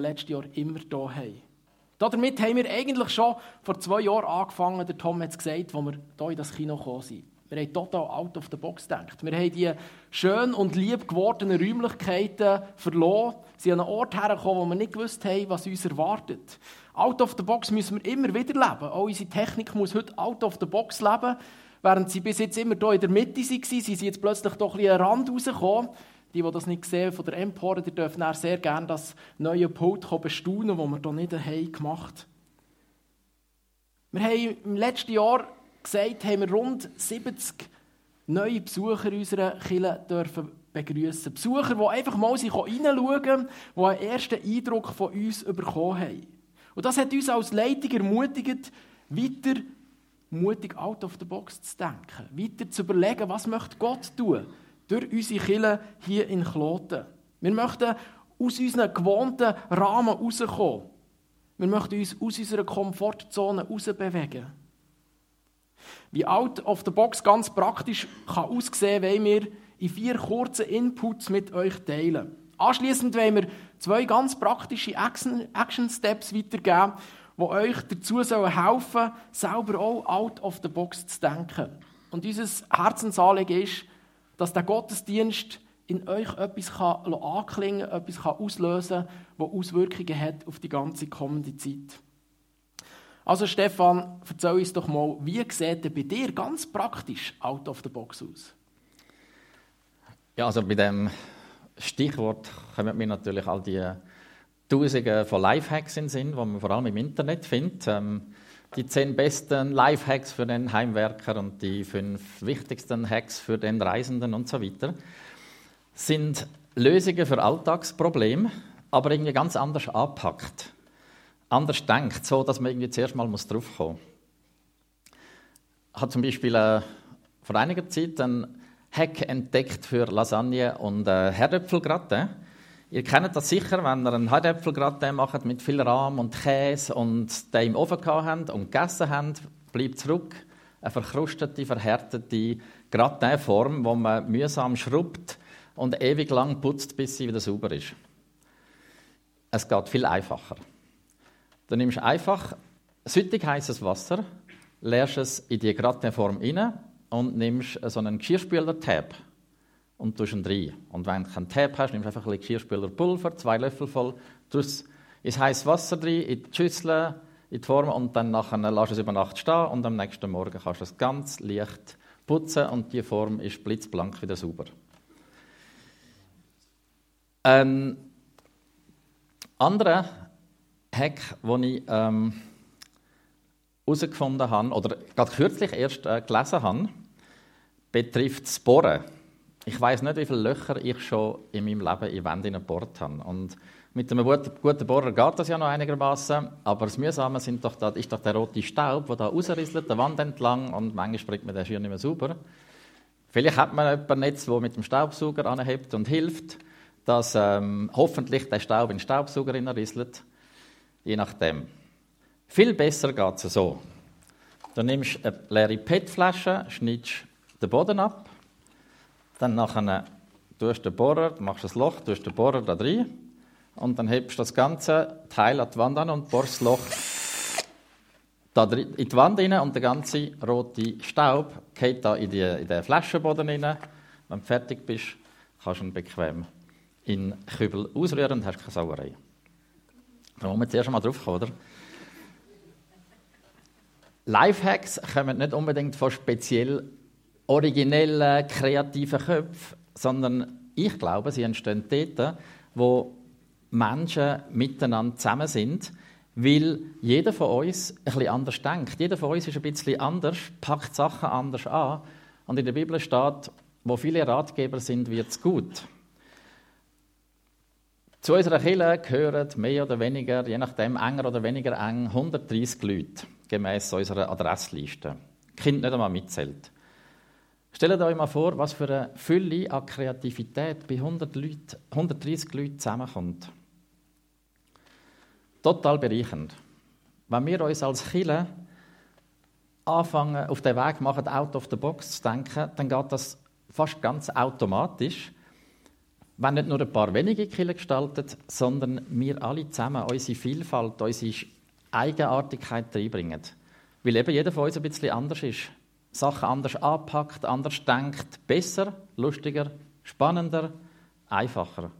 letzten Jahr immer hier haben. Damit haben wir eigentlich schon vor zwei Jahren angefangen, der Tom hat es gesagt, als wir hier in das Kino gekommen sind. Wir haben total out of the box gedacht. Wir haben die schön und lieb gewordenen Räumlichkeiten verloren. Sind an einen Ort hergekommen, wo wir nicht gewusst haben, was uns erwartet. Out of the box müssen wir immer wieder leben. Auch unsere Technik muss heute out of the box leben. Während sie bis jetzt immer hier in der Mitte waren, sind sie jetzt plötzlich doch ein bisschen an den Rand rausgekommen. Die, die das nicht sehen von der Empore, die dürfen sehr gerne das neue Pult bestaunen, das wir hier nicht haben gemacht Wir haben im letzten Jahr gesagt, haben wir rund 70 neue Besucher unserer Kirche dürfen begrüßen. Besucher, die einfach mal reinschauen können, die einen ersten Eindruck von uns bekommen haben. Und das hat uns als Leitung ermutigt, weiter mutig out of the box zu denken, weiter zu überlegen, was möchte Gott tun durch unsere Kirche hier in Kloten. Wir möchten aus unseren gewohnten Rahmen rauskommen. Wir möchten uns aus unserer Komfortzone herausbewegen. Wie out of the box ganz praktisch kann aussehen, wollen wir in vier kurzen Inputs mit euch teilen. Anschließend wollen wir zwei ganz praktische Action Steps weitergeben, die euch dazu sollen helfen selber auch out of the box zu denken. Und unser Herzensanliegen ist, dass der Gottesdienst in euch etwas kann anklingen kann, etwas kann auslösen kann, das Auswirkungen hat auf die ganze kommende Zeit. Also Stefan, erzähl uns doch mal, wie sieht denn bei dir ganz praktisch out of the box aus? Ja, also bei dem Stichwort kommen mir natürlich all die Tausende von Lifehacks in den Sinn, die man vor allem im Internet findet. Ähm, die zehn besten Lifehacks für den Heimwerker und die fünf wichtigsten Hacks für den Reisenden und so weiter sind Lösungen für Alltagsprobleme, aber irgendwie ganz anders anpackt. Anders denkt, so dass man irgendwie zuerst mal draufkommen muss. Ich habe zum Beispiel äh, vor einiger Zeit einen Hack entdeckt für Lasagne und äh, Herdöpfelgratin. Ihr kennt das sicher, wenn ihr einen Herdäpfelgratin macht mit viel Rahm und Käse und den im Ofen habt und gegessen habt, bleibt zurück eine verkrustete, verhärtete Gratinform, wo man mühsam schrubbt und ewig lang putzt, bis sie wieder sauber ist. Es geht viel einfacher. Du nimmst einfach süttig heißes Wasser, leerst es in die Gratinform rein und nimmst so einen Geschirrspüler-Tab und tust ihn rein. Und wenn du keinen Tab hast, nimmst du einfach ein bisschen Geschirrspülerpulver, zwei Löffel voll, tust ins heißes Wasser rein, in die Schüssel, in die Form und dann nachher lässt es über Nacht stehen und am nächsten Morgen kannst du es ganz leicht putzen und die Form ist blitzblank wieder sauber. Ein anderer Hack, den ich ähm, herausgefunden habe, oder gerade kürzlich erst äh, gelesen habe, betrifft das Bohren. Ich weiß nicht, wie viele Löcher ich schon in meinem Leben in Wände gebohrt habe. Und mit einem guten Bohrer geht das ja noch einigermaßen, aber das Mühsame sind doch da, ist doch der rote Staub, der da rausrisselt, der Wand entlang und manchmal springt man den schier nicht mehr sauber. Vielleicht hat man jemanden Netz, der mit dem Staubsauger anhebt und hilft, dass ähm, hoffentlich der Staub in den Staubsauger rieselt. Je nachdem. Viel besser geht es so. Du nimmst eine leere PET-Flasche, schneidest den Boden ab, dann nachher tust du den Bohrer, machst das Loch, tust den Bohrer da drin und dann hebst du das ganze Teil an die Wand an und bohrst das Loch da in die Wand rein und der ganze rote Staub geht da in, die, in den Flaschenboden rein. Wenn du fertig bist, kannst du ihn bequem in Kübel ausrühren und hast keine Sauerei. Da muss man zuerst mal drauf kommen, oder? Lifehacks kommen nicht unbedingt von speziell originellen, kreativen Köpfen, sondern ich glaube, sie entstehen dort, wo Menschen miteinander zusammen sind, weil jeder von uns bisschen anders denkt. Jeder von uns ist ein bisschen anders, packt Sachen anders an. Und in der Bibel steht, wo viele Ratgeber sind, wird es gut. Zu unserer Kirche gehören mehr oder weniger, je nachdem enger oder weniger eng, 130 Leute, gemäß unserer Adressliste. Kind nicht einmal mitzählt. Stellt euch mal vor, was für eine Fülle an Kreativität bei 100 Leuten, 130 Leuten zusammenkommt. Total bereichend. Wenn wir uns als Chile anfangen, auf den Weg machen, out of the box zu denken, dann geht das fast ganz automatisch. wenn nicht nur ein paar wenige Kirchen gestalten, sondern wir alle zusammen unsere Vielfalt, unsere Eigenartigkeit reinbringen. Weil eben jeder von uns ein bisschen anders ist. Sachen anders anpackt, anders denkt, besser, lustiger, spannender, einfacher.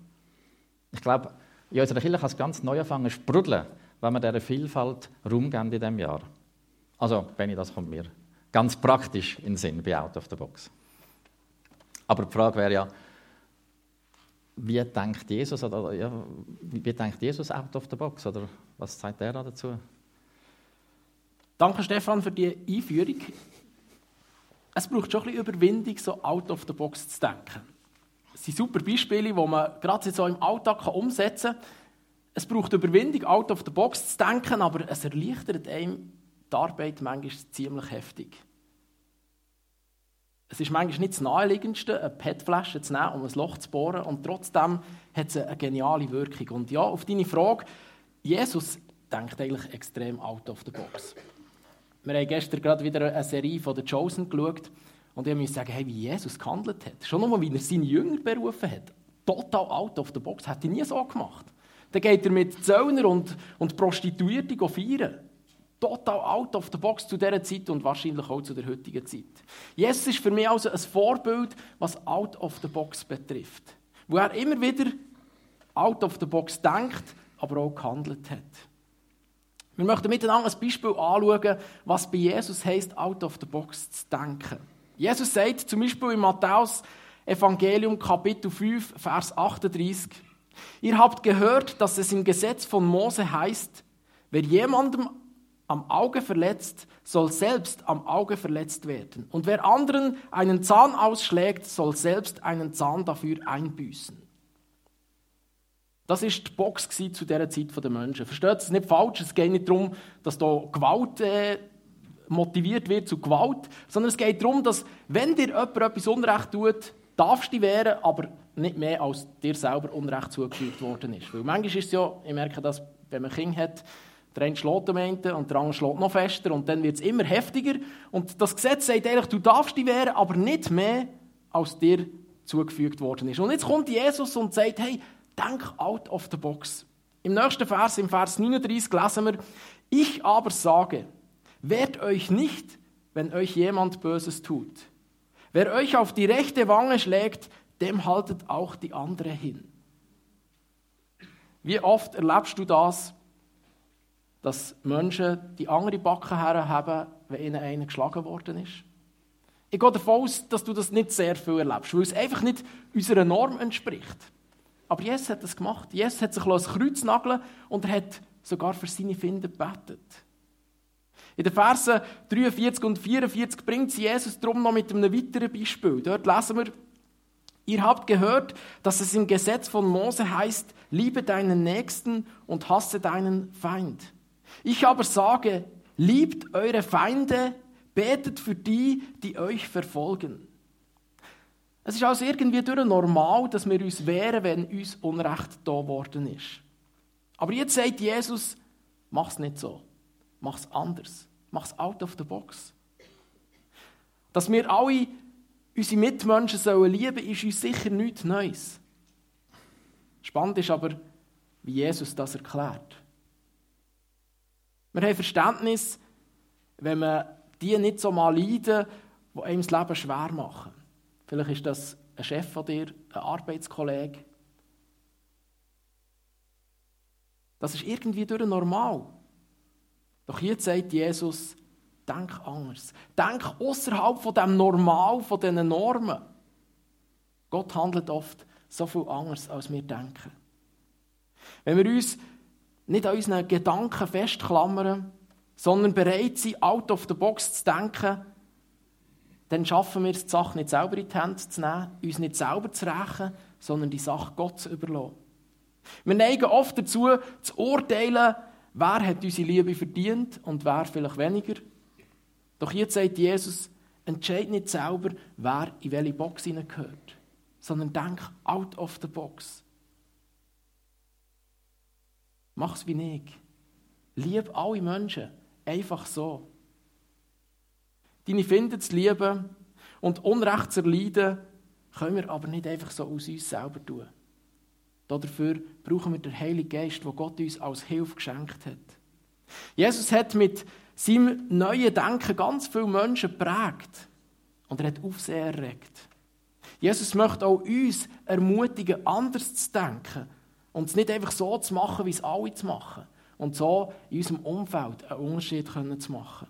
Ich glaube, in unserer Kirche kann es ganz neu anfangen sprudeln, wenn wir dieser Vielfalt Raum geben in diesem Jahr. Also, Benni, das kommt mir ganz praktisch in den Sinn bei Out of the Box. Aber die Frage wäre ja, wie denkt Jesus, oder, ja, wie denkt Jesus out of the box? Oder was sagt er dazu? Danke, Stefan, für die Einführung. Es braucht schon ein bisschen Überwindung, so out of the box zu denken. Das sind super Beispiele, die man gerade so im Alltag umsetzen kann. Es braucht Überwindung, out of the box zu denken, aber es erleichtert einem die Arbeit manchmal ziemlich heftig. Es ist manchmal nicht das Naheliegendste, eine PET-Flasche zu nehmen, um ein Loch zu bohren, und trotzdem hat es eine geniale Wirkung. Und ja, auf deine Frage, Jesus denkt eigentlich extrem out of the box. Wir haben gestern gerade wieder eine Serie von The Chosen geschaut und ich musste sagen, hey, wie Jesus gehandelt hat. Schon nur, wie er seine Jünger berufen hat. Total out of the box. Hätte er nie so gemacht. Dann geht er mit Zöllner und, und Prostituierten feiern. Total out of the box zu dieser Zeit und wahrscheinlich auch zu der heutigen Zeit. Jesus ist für mich also ein Vorbild, was out of the box betrifft. Wo er immer wieder out of the box denkt, aber auch gehandelt hat. Wir möchten miteinander ein Beispiel anschauen, was bei Jesus heißt, out of the box zu denken. Jesus sagt zum Beispiel in Matthäus Evangelium Kapitel 5, Vers 38, Ihr habt gehört, dass es im Gesetz von Mose heißt, wer jemandem am Auge verletzt, soll selbst am Auge verletzt werden. Und wer anderen einen Zahn ausschlägt, soll selbst einen Zahn dafür einbüßen. Das ist die Box zu dieser Zeit der Menschen. Versteht es nicht falsch, es geht nicht darum, dass da Gewalt äh, motiviert wird zu Gewalt, sondern es geht darum, dass, wenn dir jemand etwas Unrecht tut, darfst du dich wehren, aber nicht mehr, als dir selber Unrecht zugefügt worden ist. Weil manchmal ist es ja, ich merke das, wenn man Kinder hat, der eine schlägt am Ende und der andere schlägt noch fester und dann wird es immer heftiger. Und das Gesetz sagt eigentlich, du darfst dich wehren, aber nicht mehr, als dir zugefügt worden ist. Und jetzt kommt Jesus und sagt, hey, denk out of the box. Im nächsten Vers, im Vers 39, lesen wir, ich aber sage, Wehrt euch nicht, wenn euch jemand Böses tut. Wer euch auf die rechte Wange schlägt, dem haltet auch die andere hin. Wie oft erlebst du das, dass Menschen die andere Backe haben, wenn ihnen einer geschlagen worden ist? Ich gehe davon aus, dass du das nicht sehr viel erlebst, weil es einfach nicht unserer Norm entspricht. Aber Jesus hat das gemacht. Jesus hat sich ein Kreuz nageln und er hat sogar für seine Finder gebetet. In den Versen 43 und 44 bringt sie Jesus darum noch mit einem weiteren Beispiel. Dort lesen wir, Ihr habt gehört, dass es im Gesetz von Mose heißt, liebe deinen Nächsten und hasse deinen Feind. Ich aber sage, liebt eure Feinde, betet für die, die euch verfolgen. Es ist also irgendwie durch normal, dass wir uns wehren, wenn uns Unrecht da worden ist. Aber jetzt sagt Jesus, mach's nicht so, mach's anders. Mach's out of the box. Dass wir alle unsere Mitmenschen sollen lieben, ist uns sicher nichts Neues. Spannend ist aber, wie Jesus das erklärt. Wir haben Verständnis, wenn wir die nicht so mal leiden, die einem das Leben schwer machen. Vielleicht ist das ein Chef von dir, ein Arbeitskollege. Das ist irgendwie durch normal. Doch hier sagt Jesus, denk anders. Denk außerhalb von dem Normal, von diesen Normen. Gott handelt oft so viel anders, als wir denken. Wenn wir uns nicht an unseren Gedanken festklammern, sondern bereit sind, out of the box zu denken, dann schaffen wir es, die Sache nicht selber in die Hände zu nehmen, uns nicht selber zu rächen, sondern die Sache Gott zu überlassen. Wir neigen oft dazu, zu urteilen, Wer hat unsere Liebe verdient und wer vielleicht weniger? Doch jetzt sagt Jesus, entscheid nicht selber, wer in welche Box hineingehört, sondern denk out of the box. Mach's wie ich. Lieb alle Menschen. Einfach so. Deine Finden zu lieben und Unrecht zu erleiden, können wir aber nicht einfach so aus uns selber tun. Dafür brauchen wir den Heiligen Geist, wo Gott uns als Hilfe geschenkt hat. Jesus hat mit seinem neuen Denken ganz viele Menschen geprägt und er hat Aufsehen erregt. Jesus möchte auch uns ermutigen, anders zu denken und es nicht einfach so zu machen, wie es alle zu machen. Und so in unserem Umfeld einen Unterschied zu machen.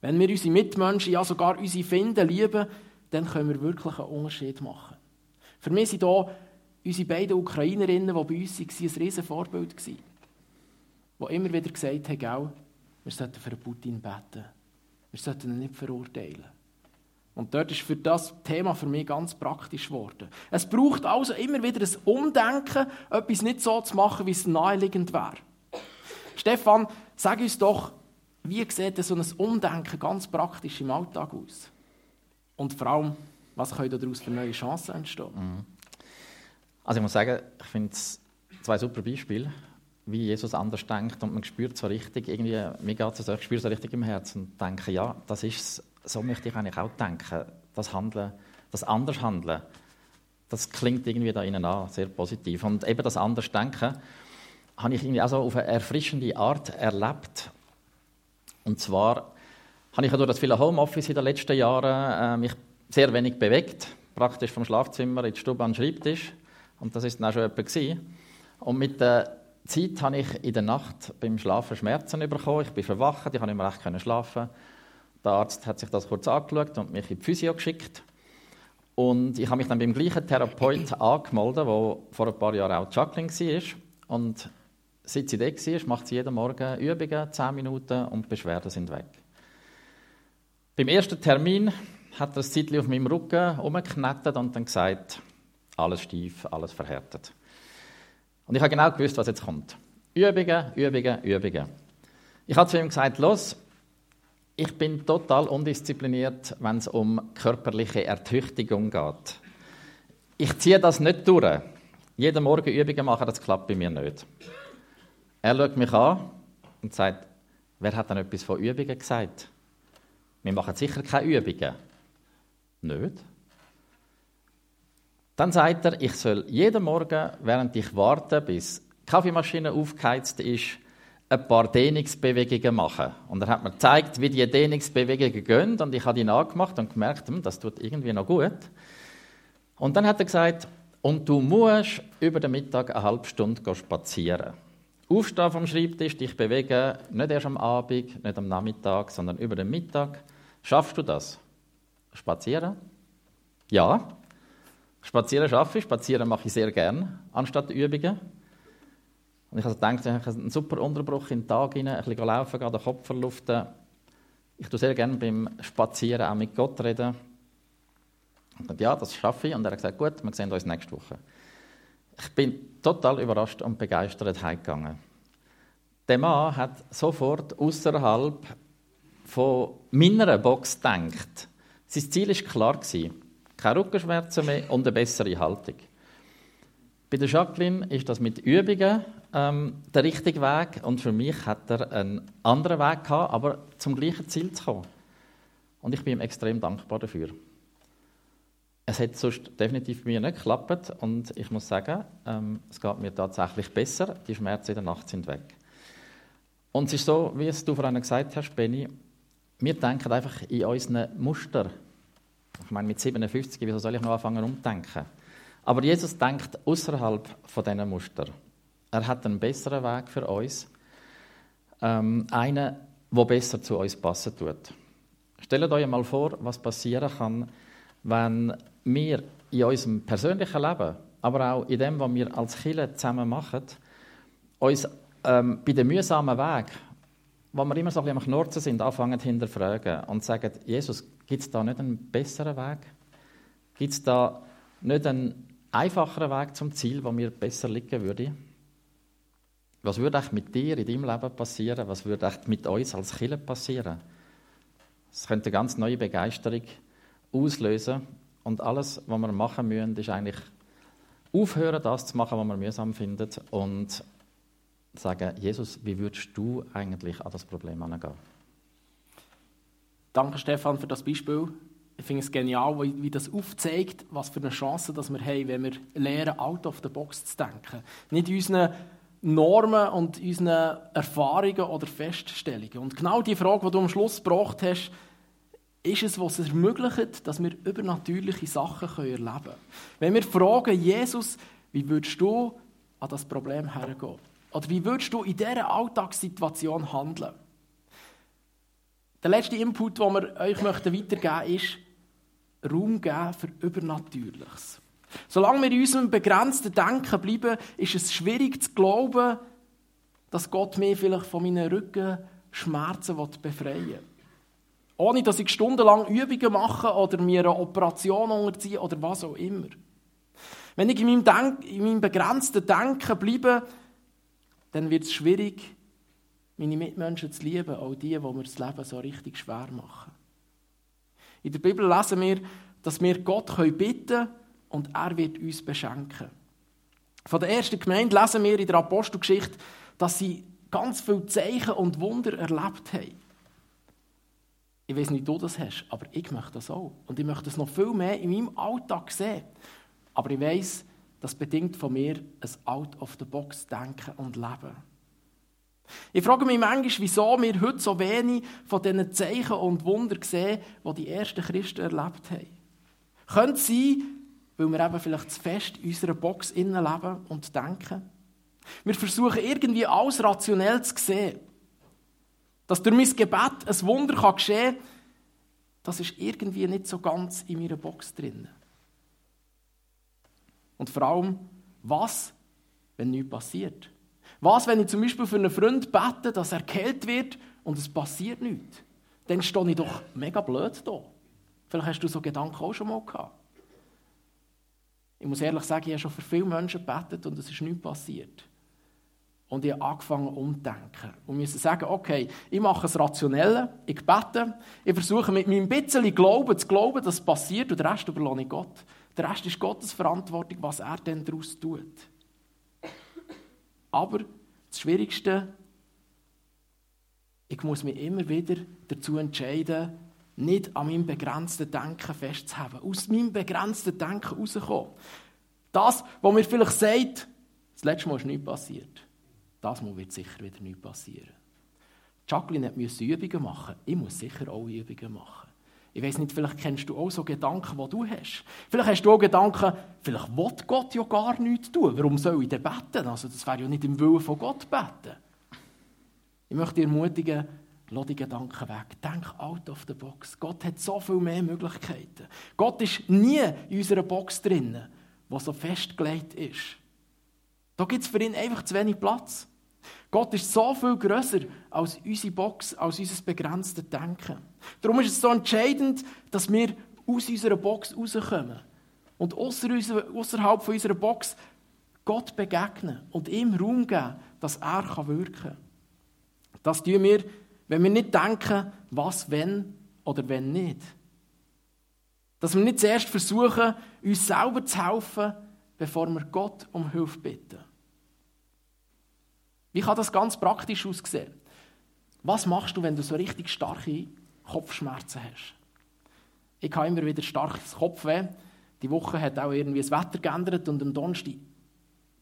Wenn wir unsere Mitmenschen, ja sogar unsere Finden lieben, dann können wir wirklich einen Unterschied machen. Für mich sind hier unsere beiden Ukrainerinnen, die bei uns waren, ein riesen Vorbild. Die immer wieder gesagt haben, wir sollten für Putin beten. Wir sollten ihn nicht verurteilen. Und dort ist für das Thema für mich ganz praktisch geworden. Es braucht also immer wieder ein Umdenken, etwas nicht so zu machen, wie es naheliegend wäre. Stefan, sag uns doch, wie sieht so ein Umdenken ganz praktisch im Alltag aus? Und vor allem, was können daraus für neue Chancen entstehen? Mhm. Also ich muss sagen, ich finde es zwei super Beispiele, wie Jesus anders denkt und man spürt so richtig, irgendwie, mir geht es so, ich spüre so richtig im Herzen und denke, ja, das ist so möchte ich eigentlich auch denken. Das Handeln, das anders Handeln, das klingt irgendwie da innen an, sehr positiv. Und eben das anders Denken habe ich irgendwie auch so auf eine erfrischende Art erlebt. Und zwar habe ich ja durch das viele Homeoffice in den letzten Jahren äh, mich sehr wenig bewegt, praktisch vom Schlafzimmer in die Stube an den Schreibtisch. Und das ist dann auch schon etwas. Und mit der Zeit habe ich in der Nacht beim Schlafen Schmerzen bekommen. Ich bin verwacht, ich konnte nicht mehr recht schlafen. Der Arzt hat sich das kurz angeschaut und mich in die Physio geschickt. Und ich habe mich dann beim gleichen Therapeut angemeldet, der vor ein paar Jahren auch Juggling war. Und seit sie da war, macht sie jeden Morgen Übungen, 10 Minuten und die Beschwerden sind weg. Beim ersten Termin hat er ein Zeitchen auf meinem Rücken umgeknetet und dann gesagt, alles steif, alles verhärtet. Und ich habe genau gewusst, was jetzt kommt. Übungen, Übungen, Übungen. Ich habe zu ihm gesagt, los, ich bin total undiszipliniert, wenn es um körperliche Ertüchtigung geht. Ich ziehe das nicht durch. Jeden Morgen Übungen machen, das klappt bei mir nicht. Er schaut mich an und sagt, wer hat denn etwas von Übungen gesagt? Wir machen sicher keine Übungen. Nicht? Dann sagt er, ich soll jeden Morgen, während ich warte, bis die Kaffeemaschine aufgeheizt ist, ein paar Dehnungsbewegungen machen. Und er hat mir gezeigt, wie die Dehnungsbewegungen gehen und ich habe die nachgemacht und gemerkt, hm, das tut irgendwie noch gut. Und dann hat er gesagt, und du musst über den Mittag eine halbe Stunde spazieren. Aufstehen vom Schreibtisch, dich bewegen, nicht erst am Abend, nicht am Nachmittag, sondern über den Mittag. Schaffst du das? Spazieren? Ja. Spazieren schaffe ich, spazieren mache ich sehr gern, anstatt Übungen. Und ich habe gedacht, ich habe einen super Unterbruch in den Tag hinein, ein bisschen laufen gehen, den Kopf verluften. Ich tue sehr gerne beim Spazieren auch mit Gott reden. Und ja, das schaffe ich. Und er hat gesagt, gut, wir sehen uns nächste Woche. Ich bin total überrascht und begeistert heimgegangen. Der Mann hat sofort außerhalb von meiner Box gedacht. Sein Ziel war klar. Keine Rückenschmerzen mehr und eine bessere Haltung. Bei der Jacqueline ist das mit Übungen ähm, der richtige Weg und für mich hat er einen anderen Weg gehabt, aber zum gleichen Ziel zu kommen. Und ich bin ihm extrem dankbar dafür. Es hat sonst definitiv bei mir nicht geklappt und ich muss sagen, ähm, es geht mir tatsächlich besser. Die Schmerzen in der Nacht sind weg. Und es ist so, wie es du vorhin gesagt hast, Benny, wir denken einfach in unseren Muster. Ich meine, mit 57, wieso soll ich noch anfangen umzudenken? Aber Jesus denkt außerhalb von diesen Muster. Er hat einen besseren Weg für uns. Ähm, einen, der besser zu uns passen tut. Stellt euch mal vor, was passieren kann, wenn wir in unserem persönlichen Leben, aber auch in dem, was wir als Kirche zusammen machen, uns ähm, bei dem mühsamen Weg, wo wir immer so ein bisschen am Knurzen sind, anfangen zu hinterfragen und sagen, Jesus, gibt es da nicht einen besseren Weg? Gibt es da nicht einen einfacheren Weg zum Ziel, wo mir besser liegen würde? Was würde echt mit dir in deinem Leben passieren? Was würde echt mit uns als Kirche passieren? Es könnte eine ganz neue Begeisterung auslösen. Und alles, was wir machen müssen, ist eigentlich aufhören, das zu machen, was wir mühsam finden und sagen, Jesus, wie würdest du eigentlich an das Problem angehen? Danke, Stefan, für das Beispiel. Ich finde es genial, wie, das aufzeigt, was für eine Chance dass wir haben, wenn wir lernen, out of the box zu denken. Nicht unseren Normen und unseren Erfahrungen oder Feststellungen. Und genau die Frage, die du am Schluss gebracht hast, ist es, was es ermöglicht, dass wir übernatürliche Sachen erleben können. Wenn wir fragen, Jesus, wie würdest du an das Problem hergehen? Oder wie würdest du in dieser Alltagssituation handeln? Der letzte Input, den wir euch weitergeben möchten, ist Raum geben für Übernatürliches. Solange wir in unserem begrenzten Denken bleiben, ist es schwierig zu glauben, dass Gott mich vielleicht von meinen Rückenschmerzen befreien will. Ohne dass ich stundenlang Übungen mache oder mir eine Operation unterziehe oder was auch immer. Wenn ich in meinem, Denk in meinem begrenzten Denken bleibe, dann wird es schwierig, meine Mitmenschen zu lieben, auch die, die mir das Leben so richtig schwer machen. In der Bibel lesen wir, dass wir Gott bitten können und er wird uns beschenken. Von der ersten Gemeinde lesen wir in der Apostelgeschichte, dass sie ganz viele Zeichen und Wunder erlebt haben. Ich weiß nicht, wie du das hast, aber ich möchte das auch. Und ich möchte das noch viel mehr in meinem Alltag sehen. Aber ich weiß, das bedingt von mir ein Out-of-the-Box-Denken und Leben. Ich frage mich manchmal, wieso wir heute so wenig von diesen Zeichen und Wunder sehen, die die ersten Christen erlebt haben. Könnte es sein, weil wir eben vielleicht zu fest in unserer Box leben und denken? Wir versuchen irgendwie alles rationell zu sehen. Dass durch mein Gebet ein Wunder geschehen kann, das ist irgendwie nicht so ganz in meiner Box drin. Und vor allem, was, wenn nichts passiert? Was, wenn ich zum Beispiel für einen Freund bete, dass er kalt wird und es passiert nichts? Dann stehe ich doch mega blöd da. Vielleicht hast du so Gedanken auch schon mal gehabt. Ich muss ehrlich sagen, ich habe schon für viele Menschen gebetet und es ist nichts passiert. Und ich habe angefangen umzudenken. Und musste sagen, okay, ich mache es rationell, ich bete, ich versuche mit meinem bisschen Glauben zu glauben, dass es passiert und den Rest überlasse ich Gott. Der Rest ist Gottes Verantwortung, was er denn daraus tut. Aber das Schwierigste, ich muss mich immer wieder dazu entscheiden, nicht an meinem begrenzten Denken festzuhalten. Aus meinem begrenzten Denken rauskommen. Das, was mir vielleicht sagt, das letzte Mal ist nichts passiert. Das wird sicher wieder nichts passieren. Jacqueline musste Übungen machen. Ich muss sicher auch Übungen machen. Ich weiß nicht, vielleicht kennst du auch so Gedanken, die du hast. Vielleicht hast du auch Gedanken, vielleicht will Gott ja gar nichts tun. Warum soll ich denn beten? Also, das wäre ja nicht im Willen von Gott beten. Ich möchte dich ermutigen, lass die Gedanken weg. Denk out of the box. Gott hat so viel mehr Möglichkeiten. Gott ist nie in unserer Box drin, die so festgelegt ist. Da gibt es für ihn einfach zu wenig Platz. Gott ist so viel größer als unsere Box, als unser begrenztes Denken. Darum ist es so entscheidend, dass wir aus unserer Box rauskommen und außerhalb unserer Box Gott begegnen und ihm Raum geben, dass er wirken kann. Das tun wir, wenn wir nicht denken, was, wenn oder wenn nicht. Dass wir nicht zuerst versuchen, uns selber zu helfen, bevor wir Gott um Hilfe bitten. Wie kann das ganz praktisch aussehen? Was machst du, wenn du so richtig starke Kopfschmerzen hast? Ich habe immer wieder starkes Kopfweh. Die Woche hat auch irgendwie das Wetter geändert und am Donnerstag,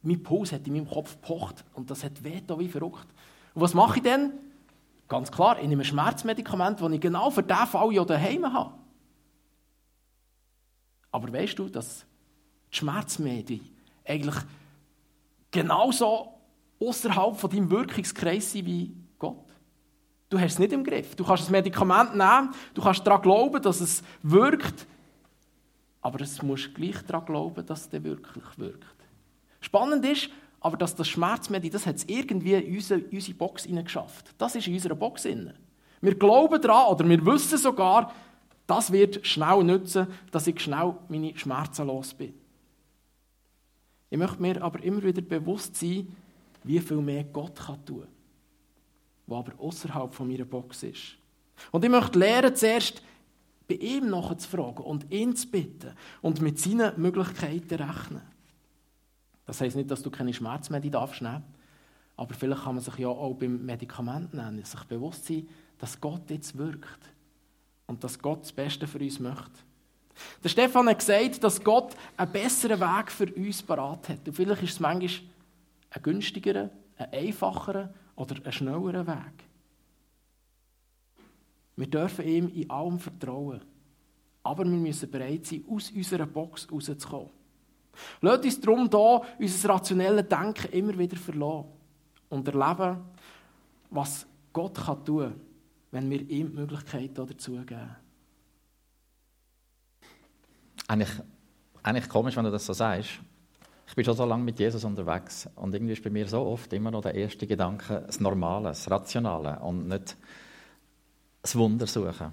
mein Puls hat in meinem Kopf gepocht und das hat weh wie verrückt. Und was mache ich denn? Ganz klar, ich nehme ein Schmerzmedikament, das ich genau für diesen Fall ja daheim habe. Aber weißt du, dass die Schmerzmedien eigentlich genauso außerhalb von deinem Wirkungskreis sein wie Gott. Du hast es nicht im Griff. Du kannst das Medikament nehmen, du kannst daran glauben, dass es wirkt, aber es musst gleich daran glauben, dass es wirklich wirkt. Spannend ist, aber dass das Schmerzmedikament, das hat es irgendwie in unsere, unsere Box geschafft. Das ist in unserer Box. Wir glauben daran oder wir wissen sogar, das wird schnell nützen, dass ich schnell meine Schmerzen los bin. Ich möchte mir aber immer wieder bewusst sein, wie viel mehr Gott kann tun kann, was aber außerhalb von meiner Box ist. Und ich möchte lernen, zuerst bei ihm nachzufragen und ihn zu bitten und mit seinen Möglichkeiten rechnen. Das heisst nicht, dass du keine Schmerzmedizin darfst nehmen, aber vielleicht kann man sich ja auch beim Medikament nennen, sich bewusst sein, dass Gott jetzt wirkt und dass Gott das Beste für uns möchte. Der Stefan hat gesagt, dass Gott einen besseren Weg für uns parat hat. Und vielleicht ist es manchmal ein günstigerer, ein einfacherer oder ein schnellerer Weg. Wir dürfen ihm in allem vertrauen. Aber wir müssen bereit sein, aus unserer Box rauszukommen. Lasst uns darum hier unser rationelles Denken immer wieder verlassen und erleben, was Gott kann tun kann, wenn wir ihm die Möglichkeit dazu geben. Eigentlich, eigentlich komisch, wenn du das so sagst. Ich bin schon so lange mit Jesus unterwegs und irgendwie ist bei mir so oft immer noch der erste Gedanke das Normale, das Rationale und nicht das Wunder suchen.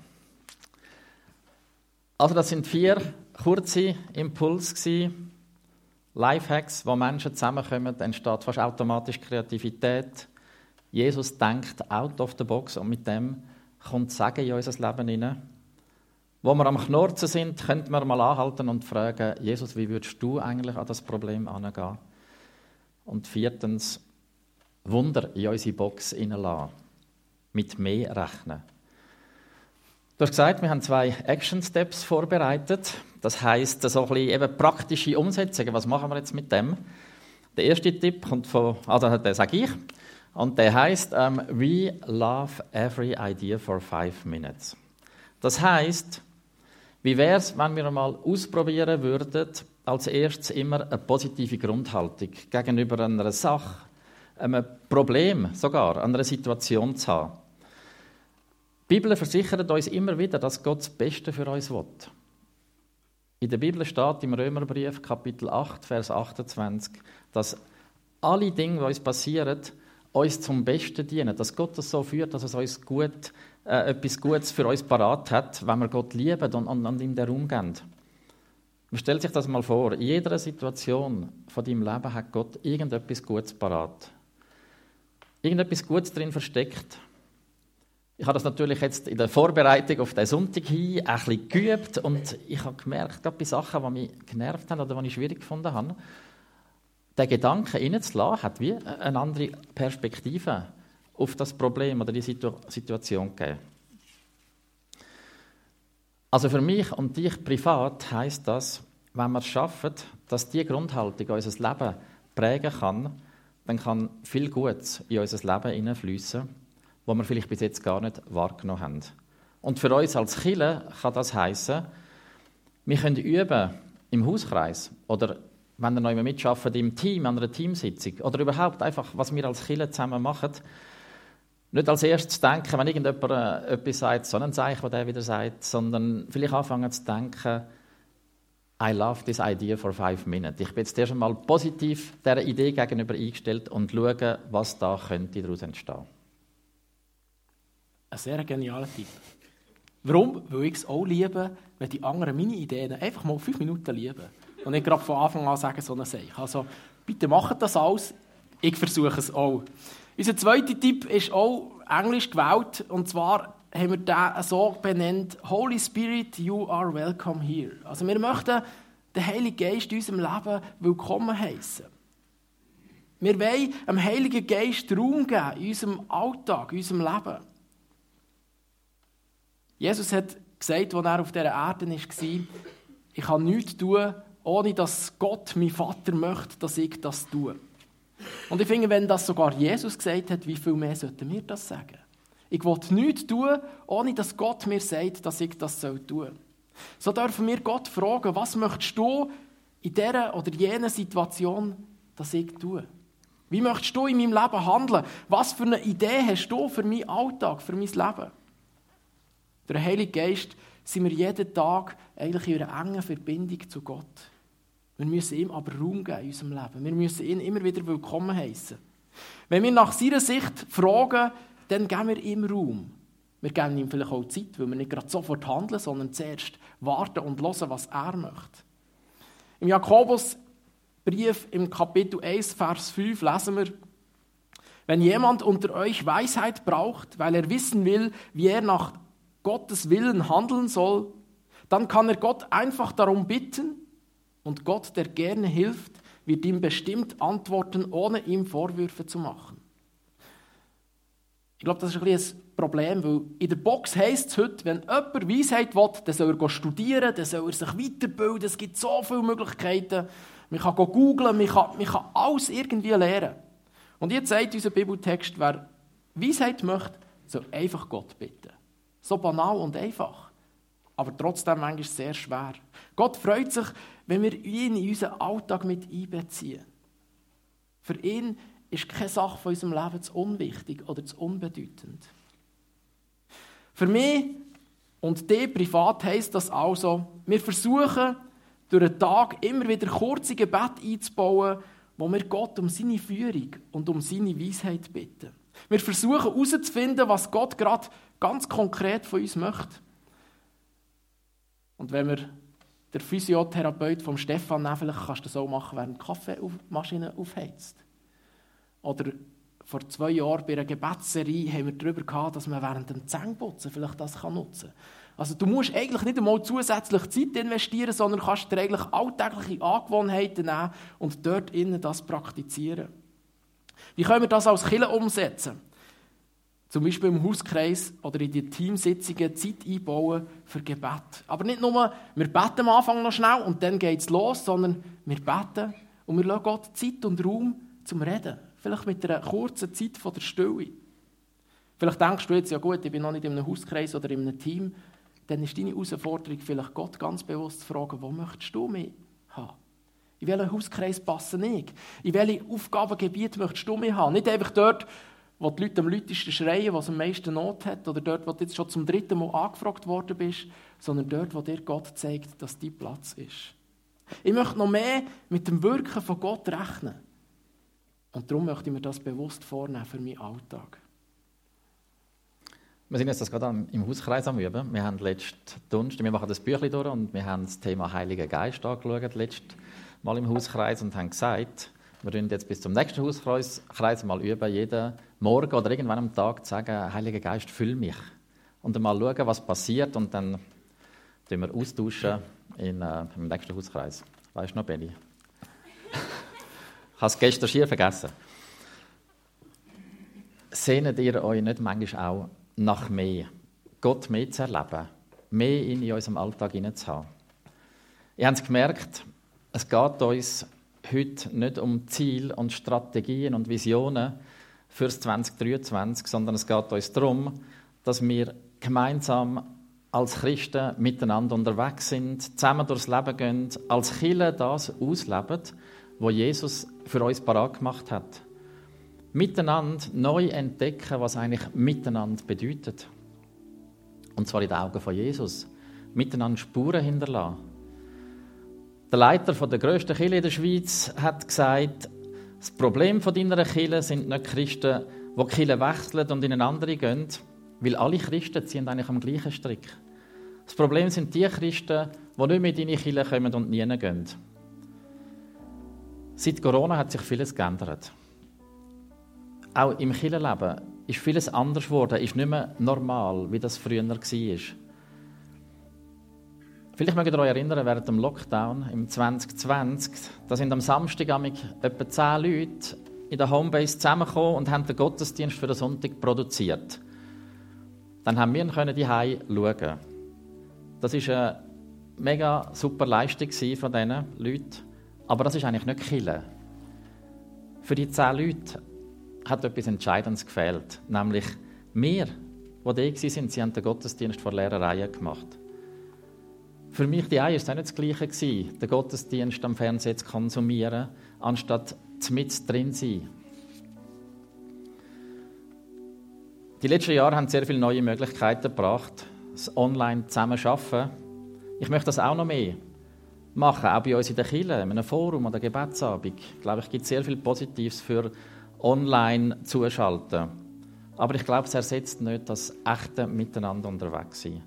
Also das sind vier kurze Impulse Lifehacks, wo Menschen zusammenkommen, entsteht fast automatisch Kreativität. Jesus denkt out of the box und mit dem kommt Sagen in unser Leben hinein. Wo wir am Knurzen sind, könnten wir mal anhalten und fragen, Jesus, wie würdest du eigentlich an das Problem angehen? Und viertens, Wunder in unsere Box hineinlassen. Mit mehr rechnen. Du hast gesagt, wir haben zwei Action Steps vorbereitet. Das heißt, so ein bisschen eben praktische Umsetzungen. Was machen wir jetzt mit dem? Der erste Tipp kommt von, also den sage ich, und der heißt um, We love every idea for five minutes. Das heißt, wie wäre es, wenn wir mal ausprobieren würden, als erstes immer eine positive Grundhaltung gegenüber einer Sache, einem Problem sogar, einer Situation zu haben? Die Bibel versichert uns immer wieder, dass Gott das Beste für uns will. In der Bibel steht im Römerbrief, Kapitel 8, Vers 28, dass alle Dinge, die uns passieren, uns zum Besten dienen. Dass Gott das so führt, dass es uns gut äh, etwas Gutes für uns parat hat, wenn wir Gott lieben und, und, und ihm den Raum geben. Man stellt sich das mal vor, in jeder Situation von deinem Leben hat Gott irgendetwas Gutes parat. Irgendetwas Gutes drin versteckt. Ich habe das natürlich jetzt in der Vorbereitung auf den Sonntag hin ein bisschen geübt und ich habe gemerkt, gerade bei Sachen, die mich genervt haben oder die ich schwierig gefunden habe, den Gedanken reinzulassen, hat wie eine andere Perspektive auf das Problem oder die Situ Situation gegeben. Also für mich und dich privat heißt das, wenn wir es schaffen, dass die Grundhaltung unser Leben prägen kann, dann kann viel Gutes in unser Leben hineinfließen, was wir vielleicht bis jetzt gar nicht wahrgenommen haben. Und für uns als Killer kann das heißen, wir können üben im Hauskreis oder wenn wir noch mitschaffen im Team, an einer Teamsitzung oder überhaupt einfach, was wir als Killer zusammen machen, nicht als erstes denken, wenn irgendjemand äh, etwas sagt, so ein Zeichen, was der wieder sagt, sondern vielleicht anfangen zu denken, I love this idea for five minutes. Ich bin jetzt erst einmal positiv dieser Idee gegenüber eingestellt und schaue, was da könnte daraus entstehen. Ein sehr genialer Tipp. Warum? Weil ich es auch liebe, wenn die anderen meine Ideen einfach mal fünf Minuten lieben. Und nicht gerade von Anfang an sagen, so eine Sache. Also, bitte macht das alles. Ich versuche es auch. Unser zweiter Tipp ist auch englisch gewählt. Und zwar haben wir den so benannt: Holy Spirit, you are welcome here. Also, wir möchten den Heiligen Geist in unserem Leben willkommen heißen. Wir wollen dem Heiligen Geist Raum geben in unserem Alltag, in unserem Leben. Jesus hat gesagt, als er auf dieser Erde war, ich kann nichts tun, ohne dass Gott, mein Vater, möchte, dass ich das tue. Und ich finde, wenn das sogar Jesus gesagt hat, wie viel mehr sollten wir das sagen? Ich will nichts tun, ohne dass Gott mir sagt, dass ich das tun soll. So dürfen wir Gott fragen, was möchtest du in dieser oder jener Situation, dass ich tue? Wie möchtest du in meinem Leben handeln? Was für eine Idee hast du für meinen Alltag, für mein Leben? Durch den Heiligen Geist sind wir jeden Tag eigentlich in einer engen Verbindung zu Gott. Wir müssen ihm aber Raum geben in unserem Leben. Wir müssen ihn immer wieder willkommen heißen. Wenn wir nach seiner Sicht fragen, dann geben wir ihm Raum. Wir geben ihm vielleicht auch Zeit, weil wir nicht gerade sofort handeln, sondern zuerst warten und hören, was er möchte. Im Jakobusbrief im Kapitel 1, Vers 5 lesen wir, wenn jemand unter euch Weisheit braucht, weil er wissen will, wie er nach Gottes Willen handeln soll, dann kann er Gott einfach darum bitten und Gott, der gerne hilft, wird ihm bestimmt antworten, ohne ihm Vorwürfe zu machen. Ich glaube, das ist ein, ein Problem, weil in der Box heisst es heute, wenn jemand Weisheit will, dann soll er studieren, dann soll er sich weiterbilden, es gibt so viele Möglichkeiten. Man kann googlen, man kann, man kann alles irgendwie lernen. Und jetzt sagt unser Bibeltext, wer Weisheit möchte, soll einfach Gott bitten. So banal und einfach. Aber trotzdem manchmal sehr schwer. Gott freut sich, wenn wir ihn in unseren Alltag mit einbeziehen. Für ihn ist keine Sache von unserem Leben zu unwichtig oder zu unbedeutend. Für mich und die privat heisst das also, wir versuchen, durch den Tag immer wieder kurze Gebete einzubauen, wo wir Gott um seine Führung und um seine Weisheit bitten. Wir versuchen herauszufinden, was Gott gerade ganz konkret von uns möchte. Und wenn wir der Physiotherapeut vom Stefan vielleicht kannst du das auch machen, während die Kaffeemaschine aufheizt. Oder vor zwei Jahren bei einer Gebetsserie haben wir darüber gehabt, dass man während dem Zähneputzen vielleicht das nutzen kann. Also du musst eigentlich nicht einmal zusätzlich Zeit investieren, sondern kannst dir eigentlich alltägliche Angewohnheiten nehmen und dort innen das praktizieren. Wie können wir das als Killer umsetzen? Zum Beispiel im Hauskreis oder in den Teamsitzungen Zeit einbauen für Gebet. Aber nicht nur, wir beten am Anfang noch schnell und dann geht es los, sondern wir beten und wir lassen Gott Zeit und Raum zum Reden. Vielleicht mit einer kurzen Zeit von der Stille. Vielleicht denkst du jetzt, ja gut, ich bin noch nicht in einem Hauskreis oder in einem Team, dann ist deine Herausforderung vielleicht Gott ganz bewusst zu fragen, wo möchtest du mich haben? In welchen Hauskreis passen ich? In welchem Aufgabengebiet möchtest du mich haben? Nicht einfach dort, wo die Leute am lautesten schreien, was am meisten Not hat, oder dort, wo du jetzt schon zum dritten Mal angefragt worden bist, sondern dort, wo dir Gott zeigt, dass dein Platz ist. Ich möchte noch mehr mit dem Wirken von Gott rechnen. Und darum möchte ich mir das bewusst vornehmen für meinen Alltag. Wir sind jetzt das gerade im Hauskreis am Üben. Wir haben letzten Donnerstag, wir machen das Büchlein durch und wir haben das Thema Heiliger Geist angeschaut, letztes Mal im Hauskreis und haben gesagt, wir werden jetzt bis zum nächsten Hauskreis mal üben, jeden Morgen oder irgendwann am Tag zu sagen, Heiliger Geist, füll mich. Und dann mal schauen, was passiert und dann tun wir austauschen in, äh, im nächsten Hauskreis. Weißt du noch, Benny? ich habe es gestern schier vergessen. Sehnt ihr euch nicht manchmal auch nach mehr. Gott mehr zu erleben, mehr in unserem Alltag zu haben. Ihr habt es gemerkt, es geht uns heute nicht um Ziel und Strategien und Visionen fürs 2023, sondern es geht uns darum, dass wir gemeinsam als Christen miteinander unterwegs sind, zusammen durchs Leben gehen, als Kirche das ausleben, was Jesus für uns parat gemacht hat miteinander neu entdecken, was eigentlich miteinander bedeutet. Und zwar in den Augen von Jesus. Miteinander Spuren hinterlassen. Der Leiter der grössten Kirche in der Schweiz hat gesagt, das Problem deiner Kirche sind nicht Christen, die die Kirche wechseln und in eine andere gehen, weil alle Christen ziehen eigentlich am gleichen Strick. Das Problem sind die Christen, die nicht mehr in deine Kirche kommen und nie gehen. Seit Corona hat sich vieles geändert auch im Kirchenleben ist vieles anders geworden, ist nicht mehr normal, wie das früher war. Vielleicht mögt ihr euch erinnern, während dem Lockdown im 2020, da sind am Samstag etwa zehn Leute in der Homebase zusammengekommen und haben den Gottesdienst für den Sonntag produziert. Dann haben wir die schauen. Das war eine mega super Leistung von diesen Leuten. Aber das ist eigentlich nicht Kille. Für die zehn Leute hat etwas Entscheidendes gefehlt. Nämlich wir, die da waren, sie haben den Gottesdienst vor leeren Reihen gemacht. Für mich die Eier es auch nicht das Gleiche, den Gottesdienst am Fernsehen zu konsumieren, anstatt mit drin zu sein. Die letzten Jahre haben sehr viele neue Möglichkeiten gebracht, das online zusammen arbeiten. Ich möchte das auch noch mehr machen, auch bei uns in der Kirche, in einem Forum oder Gebetsabend. Ich glaube, es gibt sehr viel Positives für online zuschalten. Aber ich glaube, es ersetzt nicht das echte Miteinander unterwegs sein.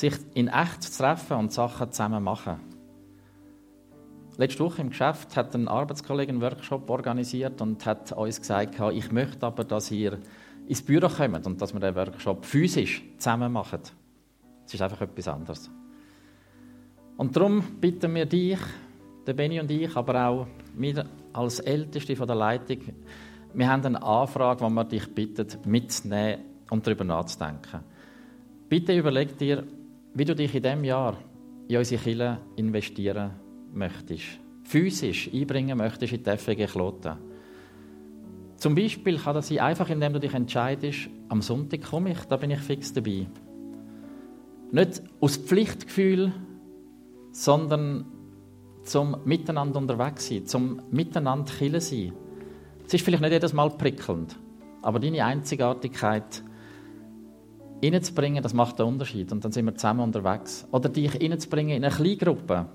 Sich in echt zu treffen und Sachen zusammen machen. Letzte Woche im Geschäft hat ein Arbeitskollege einen Workshop organisiert und hat uns gesagt, ich möchte aber, dass ihr ins Büro kommt und dass wir den Workshop physisch zusammen machen. Es ist einfach etwas anderes. Und darum bitten wir dich, der Benny und ich, aber auch wir als Älteste von der Leitung, Wir haben eine Anfrage, wo wir dich bitten, mitzunehmen und darüber nachzudenken. Bitte überleg dir, wie du dich in diesem Jahr in unsere Kirche investieren möchtest. Physisch einbringen möchtest in die FG Kloten. Zum Beispiel kann das sein, einfach indem du dich entscheidest, am Sonntag komme ich, da bin ich fix dabei. Nicht aus Pflichtgefühl, sondern zum Miteinander unterwegs sein, zum Miteinander Kille sein. Es ist vielleicht nicht jedes Mal prickelnd, aber deine Einzigartigkeit reinzubringen, das macht einen Unterschied. Und dann sind wir zusammen unterwegs. Oder dich reinzubringen in eine kleine Gruppe.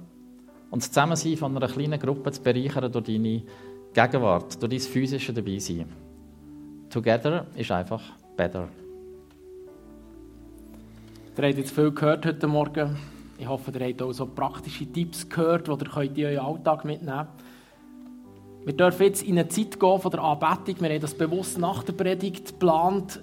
Und das Zusammensein von einer kleinen Gruppe zu bereichern durch deine Gegenwart, durch dein physische Dabeisein. Together ist einfach better. Ihr habt jetzt viel gehört heute Morgen. Ich hoffe, ihr habt auch so praktische Tipps gehört, die ihr in euren Alltag mitnehmen könnt. Wir dürfen jetzt in eine Zeit gehen von der Anbetung. Wir haben das bewusst nach der Predigt geplant